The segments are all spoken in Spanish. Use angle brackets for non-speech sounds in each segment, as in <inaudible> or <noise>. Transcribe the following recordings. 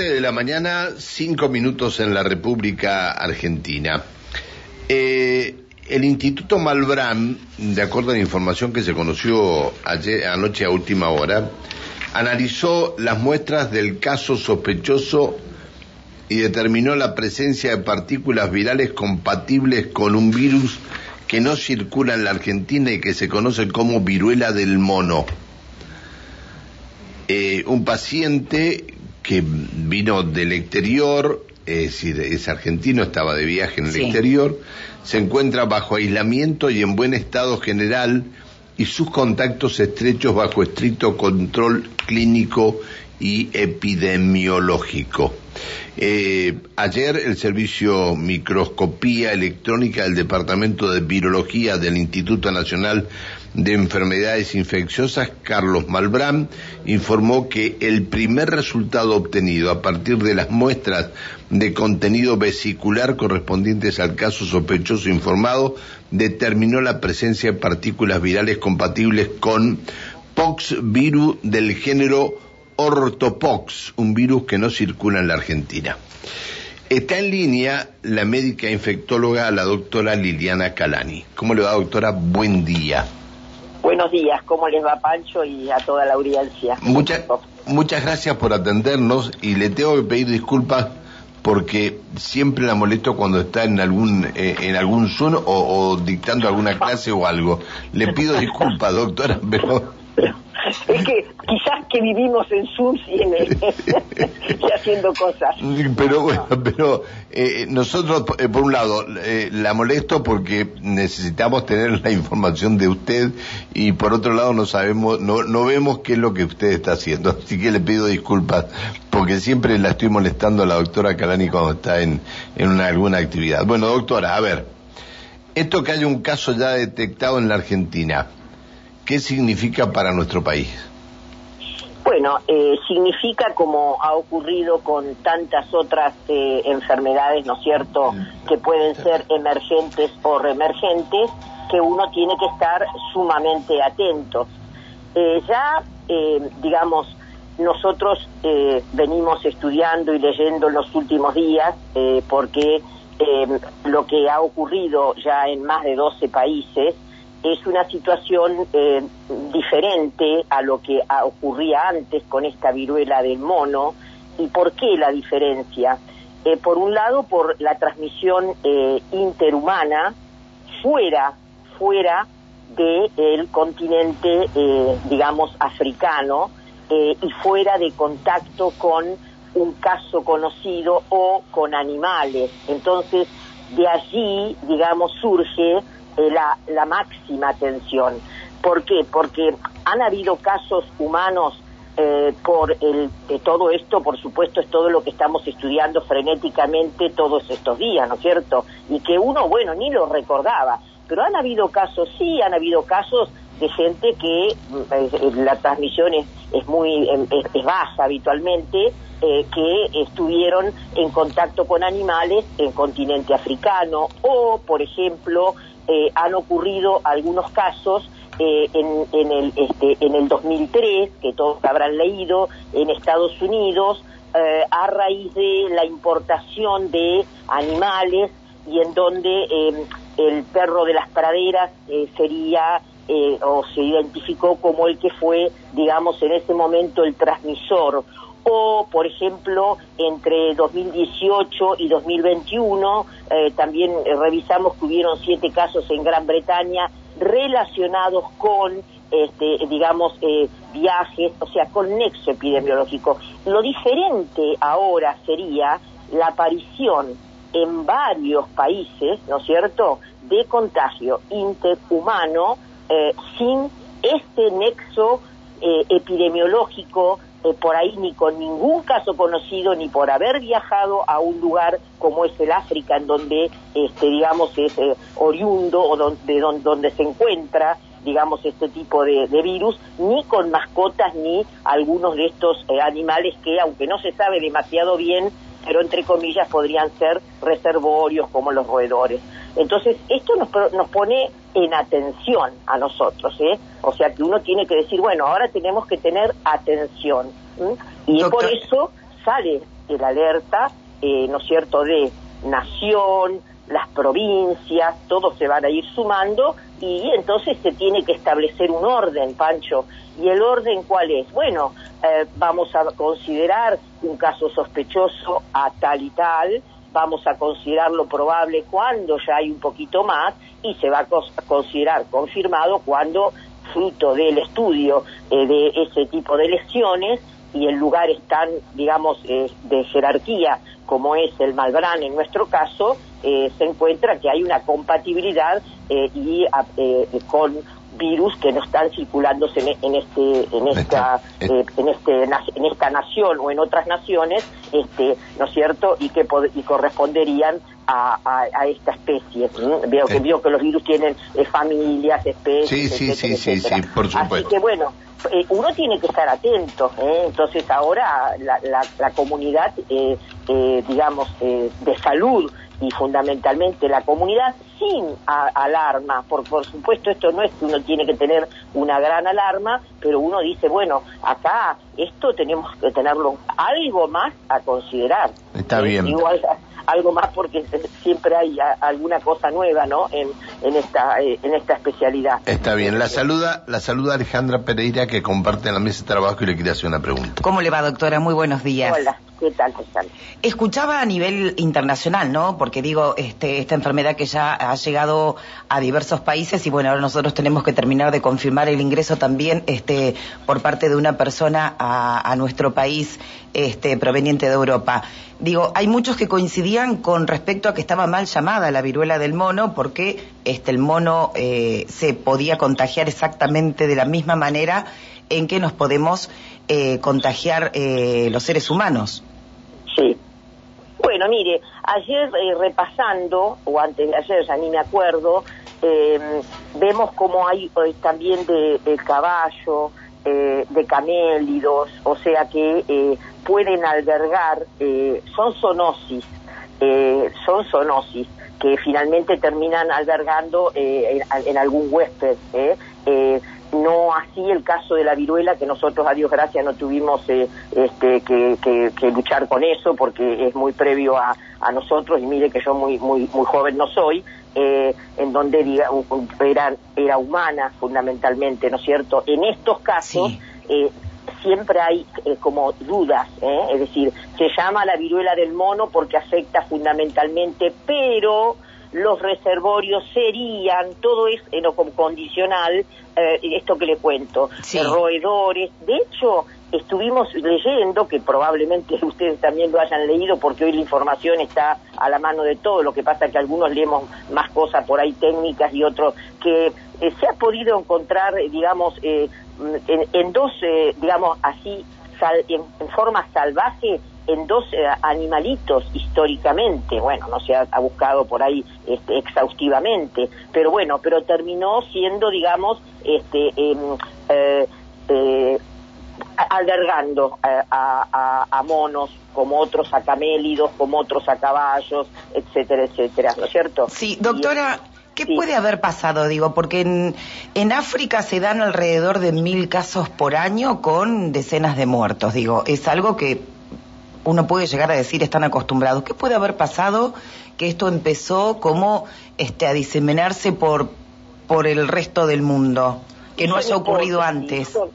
7 de la mañana, 5 minutos en la República Argentina. Eh, el Instituto Malbrán, de acuerdo a la información que se conoció ayer, anoche a última hora, analizó las muestras del caso sospechoso y determinó la presencia de partículas virales compatibles con un virus que no circula en la Argentina y que se conoce como viruela del mono. Eh, un paciente que vino del exterior, es decir, es argentino, estaba de viaje en el exterior, se encuentra bajo aislamiento y en buen estado general y sus contactos estrechos bajo estricto control clínico y epidemiológico. Eh, ayer el servicio microscopía electrónica del Departamento de Virología del Instituto Nacional de Enfermedades Infecciosas, Carlos Malbrán, informó que el primer resultado obtenido a partir de las muestras de contenido vesicular correspondientes al caso sospechoso informado determinó la presencia de partículas virales compatibles con pox virus del género ortopox, un virus que no circula en la Argentina. Está en línea la médica infectóloga, la doctora Liliana Calani. ¿Cómo le va, doctora? Buen día. Buenos días, ¿cómo les va Pancho y a toda la audiencia? Muchas, muchas gracias por atendernos y le tengo que pedir disculpas porque siempre la molesto cuando está en algún eh, en algún Zoom o, o, dictando alguna clase o algo. Le pido disculpas, doctora, <laughs> pero <laughs> es que quizás que vivimos en Zoom y, <laughs> y haciendo cosas. Pero bueno, pero eh, nosotros, eh, por un lado, eh, la molesto porque necesitamos tener la información de usted y por otro lado no sabemos, no, no vemos qué es lo que usted está haciendo. <laughs> Así que le pido disculpas porque siempre la estoy molestando a la doctora Calani cuando está en, en una, alguna actividad. Bueno, doctora, a ver, esto que haya un caso ya detectado en la Argentina, ¿qué significa para nuestro país? Bueno, eh, significa como ha ocurrido con tantas otras eh, enfermedades, ¿no es cierto?, que pueden ser emergentes o reemergentes, que uno tiene que estar sumamente atento. Eh, ya, digamos, nosotros venimos estudiando y leyendo en los últimos días, porque lo que ha ocurrido ya en más de 12 países, es una situación eh, diferente a lo que ocurría antes con esta viruela del mono. ¿Y por qué la diferencia? Eh, por un lado, por la transmisión eh, interhumana fuera, fuera del continente, digamos, africano y fuera de contacto con un caso conocido o con animales. Entonces, de allí, digamos, surge eh, la, la máxima atención. ¿Por qué? Porque han habido casos humanos eh, por el, todo esto, por supuesto, es todo lo que estamos estudiando frenéticamente todos estos días, ¿no es cierto? Y que uno, bueno, ni lo recordaba. Pero han habido casos, sí, han habido casos de gente que eh, la transmisión es, es muy es, baja habitualmente, que estuvieron en contacto con animales en continente africano o, por ejemplo, eh, han ocurrido algunos casos eh, en, el, este, en el 2003, que todos habrán leído, en Estados Unidos, eh, a raíz de la importación de animales y en donde el perro de las praderas sería o se identificó como el que fue, digamos, en ese momento el transmisor o, por ejemplo, entre 2018 y 2021, eh, también eh, revisamos que hubieron siete casos en Gran Bretaña relacionados con, este, digamos, eh, viajes, o sea, con nexo epidemiológico. Lo diferente ahora sería la aparición en varios países, ¿no es cierto?, de contagio interhumano sin este nexo epidemiológico eh, por ahí ni con ningún caso conocido ni por haber viajado a un lugar como es el África en donde este digamos es eh, oriundo o donde, donde, se encuentra digamos este tipo de, virus ni con mascotas ni algunos de estos eh, animales que aunque no se sabe demasiado bien pero entre comillas podrían ser reservorios como los roedores. Entonces, esto nos, nos pone en atención a nosotros, ¿eh? O sea que uno tiene que decir, bueno, ahora tenemos que tener atención. Y por eso sale el alerta, eh, ¿no es cierto?, de nación, las provincias, todos se van a ir sumando y entonces se tiene que establecer un orden, Pancho. ¿Y el orden cuál es? Bueno, eh, vamos a considerar un caso sospechoso a tal y tal, vamos a considerar lo probable cuando ya hay un poquito más y se va a considerar confirmado cuando fruto del estudio eh, de ese tipo de lesiones y en lugares tan, digamos, eh, de jerarquía como es el Malbrán en nuestro caso, eh, se encuentra que hay una compatibilidad y con virus que no están circulándose en, este en esta en este en esta nación o en otras naciones este no es cierto y que y corresponderían a, esta especie. Veo que, veo que los virus tienen eh, familias, especies. Sí, sí, sí, sí, por supuesto. Así que bueno, eh, uno tiene que estar atento. ¿eh? Entonces ahora la, la, comunidad, digamos, de salud y fundamentalmente la comunidad sin alarma, por, por supuesto esto no es que uno tiene que tener una gran alarma, pero uno dice, bueno, acá esto tenemos que tenerlo algo más a considerar. Está bien. Igual, <laughs> algo más porque siempre hay alguna cosa nueva, ¿no? En, en esta eh, en esta especialidad. Está bien. La saluda la saluda Alejandra Pereira que comparte la mesa de trabajo y le quiere hacer una pregunta. ¿Cómo le va, doctora? Muy buenos días. Hola. ¿Qué tal, Escuchaba a nivel internacional, ¿no? Porque digo, este, esta enfermedad que ya ha llegado a diversos países y bueno, ahora nosotros tenemos que terminar de confirmar el ingreso también, este, por parte de una persona a, nuestro país, este, proveniente de Europa. Digo, hay muchos que coincidían con respecto a que estaba mal llamada la viruela del mono porque este, el mono eh, se podía contagiar exactamente de la misma manera en que nos podemos eh, contagiar eh, los seres humanos. Sí. Bueno, mire, ayer repasando, o antes de ayer, ya ni me acuerdo, vemos como hay también de, de caballo, de camélidos, o sea que pueden albergar, eh, son zoonosis, eh, son zoonosis que finalmente terminan albergando eh, en, algún huésped. No así el caso de la viruela, que nosotros, a Dios gracias, no tuvimos este, que, luchar con eso, porque es muy previo a, nosotros, y mire que yo muy, muy, muy joven no soy, en donde diga, era, era humana fundamentalmente, ¿no es cierto? En estos casos, siempre hay eh, como dudas, ¿eh? es decir, se llama la viruela del mono porque afecta fundamentalmente, pero los reservorios serían, todo es en lo condicional, eh, esto que le cuento, roedores, de hecho, estuvimos leyendo, que probablemente <laughs> ustedes también lo hayan leído porque hoy la información está a la mano de todo, lo que pasa es que algunos leemos más cosas por ahí técnicas y otros, que se ha podido encontrar, digamos, en, dos, eh, digamos así, en, forma salvaje, en dos eh, animalitos históricamente. Bueno, no se ha, buscado por ahí este, exhaustivamente, pero bueno, pero terminó siendo, digamos, este, em, eh, albergando a, a, monos, como otros a camélidos, como otros a caballos, etcétera, etcétera, ¿no es cierto? Sí, doctora, ¿Qué puede haber pasado? Digo, porque en, en África se dan alrededor de mil casos por año con decenas de muertos. Digo, es algo que uno puede llegar a decir están acostumbrados. ¿Qué puede haber pasado que esto empezó como este, a diseminarse por, por el resto del mundo? Que no haya ocurrido antes. Son,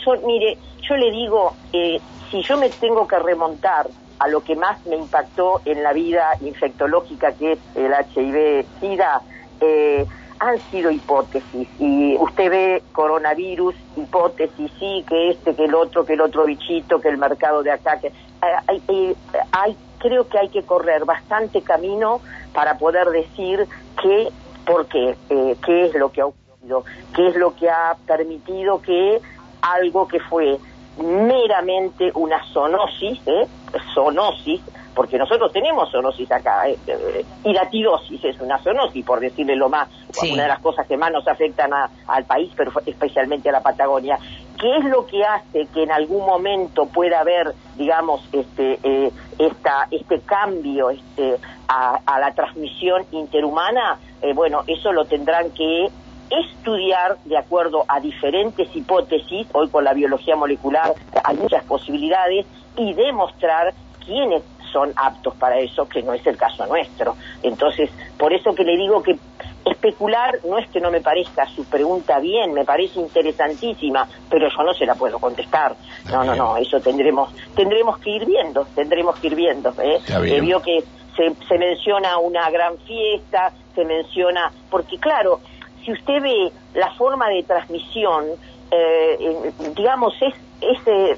son, mire, yo le digo, eh, si yo me tengo que remontar a lo que más me impactó en la vida infectológica que es el HIV-Sida, eh, han sido hipótesis y usted ve coronavirus, hipótesis, sí, que este, que el otro, que el otro bichito, que el mercado de acá, que hay, eh, hay, creo que hay que correr bastante camino para poder decir que, por qué, eh, qué es lo que ha ocurrido, qué es lo que ha permitido que algo que fue meramente una zoonosis, ¿eh? zoonosis, porque nosotros tenemos zoonosis acá, eh, eh, y la tirosis es una zoonosis, por decirle lo más, una de las cosas que más nos afectan al país, pero especialmente a la Patagonia. ¿Qué es lo que hace que en algún momento pueda haber, digamos, este, eh, esta, este cambio este, a, la transmisión interhumana? bueno, eso lo tendrán que estudiar de acuerdo a diferentes hipótesis, hoy con la biología molecular hay muchas posibilidades, y demostrar quiénes son aptos para eso, que no es el caso nuestro. Entonces, por eso que le digo que especular no es que no me parezca su pregunta bien, me parece interesantísima, pero yo no se la puedo contestar. No, no, no, eso tendremos tendremos que ir viendo, tendremos que ir viendo. ¿eh? eh vio que se, se menciona una gran fiesta, se menciona, porque claro, si usted ve la forma de transmisión, eh, digamos, es, es eh,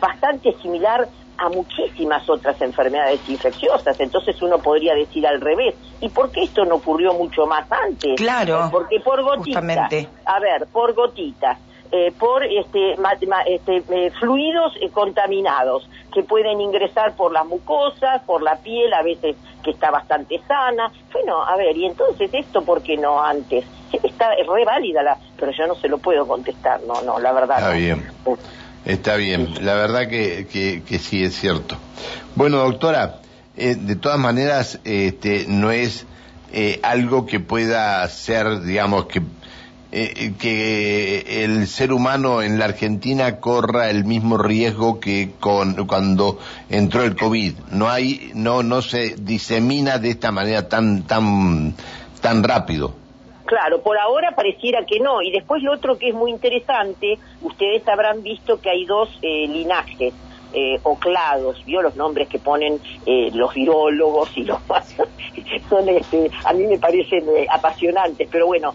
bastante similar a muchísimas otras enfermedades infecciosas. Entonces uno podría decir al revés. ¿Y por qué esto no ocurrió mucho más antes? Claro. Porque por gotitas. A ver, por gotitas. Eh, por este, este eh, fluidos eh, contaminados que pueden ingresar por las mucosas, por la piel, a veces que está bastante sana. Bueno, a ver, y entonces esto, ¿por qué no antes? Está re válida, la, pero yo no se lo puedo contestar, no, no, la verdad. Está bien. Está bien, la verdad que, que, sí es cierto. Bueno, doctora, eh, de todas maneras, este, no es eh, algo que pueda ser, digamos, que, eh, que el ser humano en la Argentina corra el mismo riesgo que con, cuando entró el COVID. No hay, no, no se disemina de esta manera tan, tan, tan rápido. Claro, por ahora pareciera que no. Y después lo otro que es muy interesante, ustedes habrán visto que hay dos eh, linajes. Eh, o clados, vio los nombres que ponen eh, los virólogos y los <laughs> son este, a mí me parecen apasionantes, pero bueno,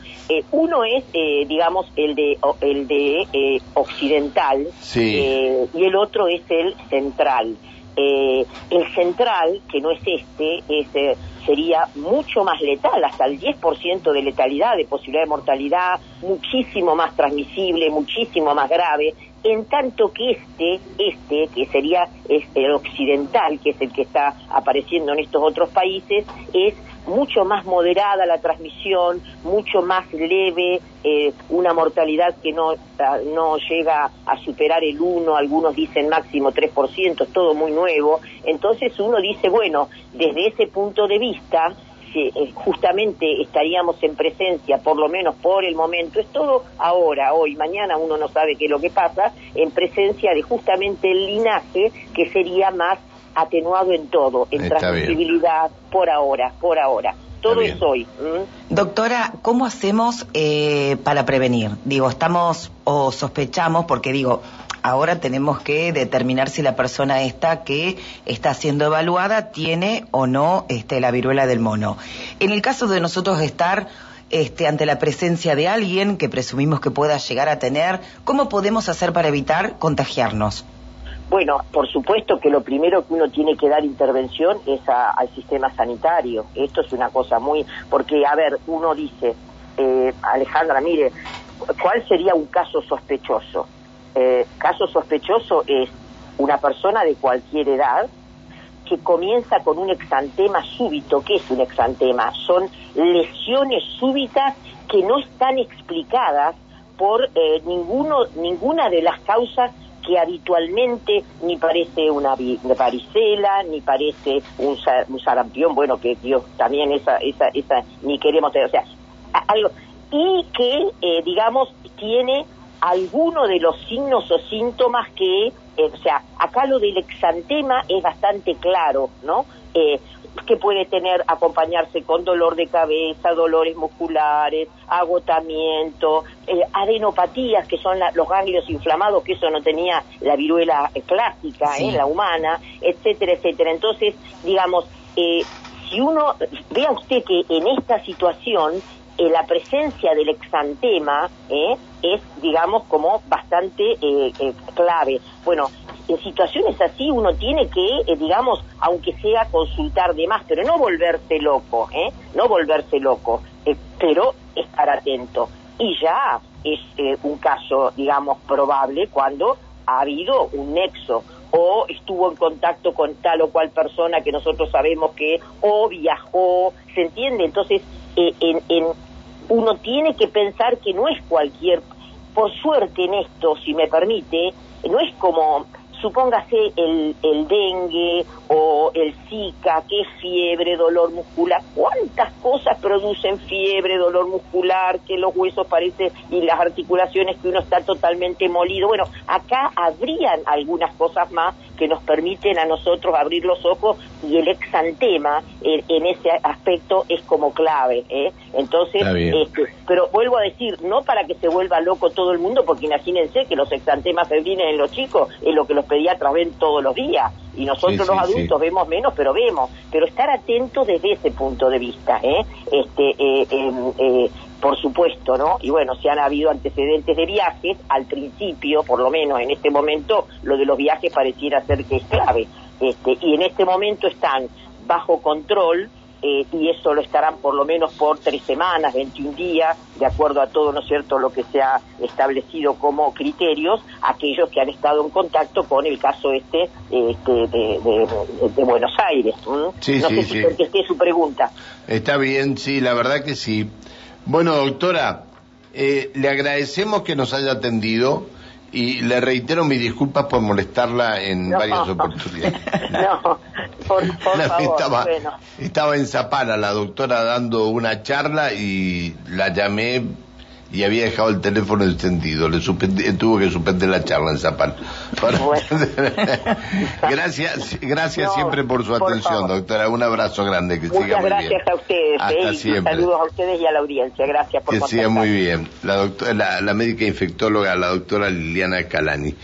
uno es digamos el de el de occidental y el otro es el central. el central, que no es este, es sería mucho más letal, hasta el 10% de letalidad, de posibilidad de mortalidad, muchísimo más transmisible, muchísimo más grave, en tanto que este, este, que sería el occidental, que es el que está apareciendo en estos otros países, es mucho más moderada la transmisión, mucho más leve, eh, una mortalidad que no, ah, no llega a superar el 1, algunos dicen máximo 3%, es todo muy nuevo. Entonces uno dice, bueno, desde ese punto de vista, eh, justamente estaríamos en presencia, por lo menos por el momento, es todo ahora, hoy, mañana uno no sabe qué es lo que pasa, en presencia de justamente el linaje que sería más atenuado en todo, en transmisibilidad, por ahora, por ahora. Todo es hoy. Doctora, ¿cómo hacemos eh, para prevenir? Digo, estamos o sospechamos, porque digo, ahora tenemos que determinar si la persona esta que está siendo evaluada tiene o no este, la viruela del mono. En el caso de nosotros estar este, ante la presencia de alguien que presumimos que pueda llegar a tener, ¿cómo podemos hacer para evitar contagiarnos? Bueno, por supuesto que lo primero que uno tiene que dar intervención es al sistema sanitario. Esto es una cosa muy... Porque, a ver, uno dice, eh, Alejandra, mire, ¿cuál sería un caso sospechoso? Eh, caso sospechoso es una persona de cualquier edad que comienza con un exantema súbito. ¿Qué es un exantema? Son lesiones súbitas que no están explicadas por eh, ninguno, ninguna de las causas que habitualmente ni parece una varicela, ni parece un, sarampión, bueno, que Dios también esa, esa, esa, ni queremos tener, o sea, algo, y que, eh, digamos, tiene alguno de los signos o síntomas que, eh, o sea, acá lo del exantema es bastante claro, ¿no? Eh, que puede tener, acompañarse con dolor de cabeza, dolores musculares, agotamiento, eh, adenopatías, que son los ganglios inflamados, que eso no tenía la viruela clásica, en la humana, etcétera, etcétera. Entonces, digamos, eh, si uno, vea usted que en esta situación, eh, la presencia del exantema es, digamos, como bastante clave. Bueno, en situaciones así uno tiene que, eh, digamos, aunque sea consultar de más, pero no volverse loco, ¿eh? No volverse loco, eh, pero estar atento. Y ya es eh, un caso, digamos, probable cuando ha habido un nexo o estuvo en contacto con tal o cual persona que nosotros sabemos que o viajó, ¿se entiende? Entonces, en, en, uno tiene que pensar que no es cualquier, por suerte en esto, si me permite, no es como supóngase el, el dengue o el zika, que fiebre, dolor muscular, cuántas cosas producen fiebre, dolor muscular, que los huesos parecen y las articulaciones que uno está totalmente molido. Bueno, acá habrían algunas cosas más que nos permiten a nosotros abrir los ojos y el exantema en, en ese aspecto es como clave. ¿eh? Entonces, este, pero vuelvo a decir, no para que se vuelva loco todo el mundo, porque imagínense que los exantemas febriles en los chicos es lo que los pediatras ven todos los días y nosotros los adultos vemos menos, pero vemos. Pero estar atentos desde ese punto de vista, ¿eh? Este, eh, em, eh, por supuesto, ¿no? Y bueno, si han habido antecedentes de viajes, al principio, por lo menos en este momento, lo de los viajes pareciera ser que es clave. Este, y en este momento están bajo control eh, y eso lo estarán por lo menos por tres semanas, 21 días, de acuerdo a todo, ¿no es cierto?, lo que se ha establecido como criterios, aquellos que han estado en contacto con el caso este, este de, Buenos Aires. Sí, no sé si contesté su pregunta. Está bien, sí, la verdad que sí. Bueno, doctora, eh, le agradecemos que nos haya atendido y le reitero mis disculpas por molestarla en varias oportunidades. <laughs> No, por, favor, estaba, estaba en Zapala la doctora dando una charla y la llamé y había dejado el teléfono encendido. Le tuvo que suspender la charla en Zapal. <laughs> gracias, gracias siempre por su atención, doctora. Un abrazo grande. Que Muchas siga muy gracias a ustedes. Eh, saludos a ustedes y a la audiencia. Gracias por Que siga muy bien. La, doctora, la, la médica infectóloga, la doctora Liliana Calani.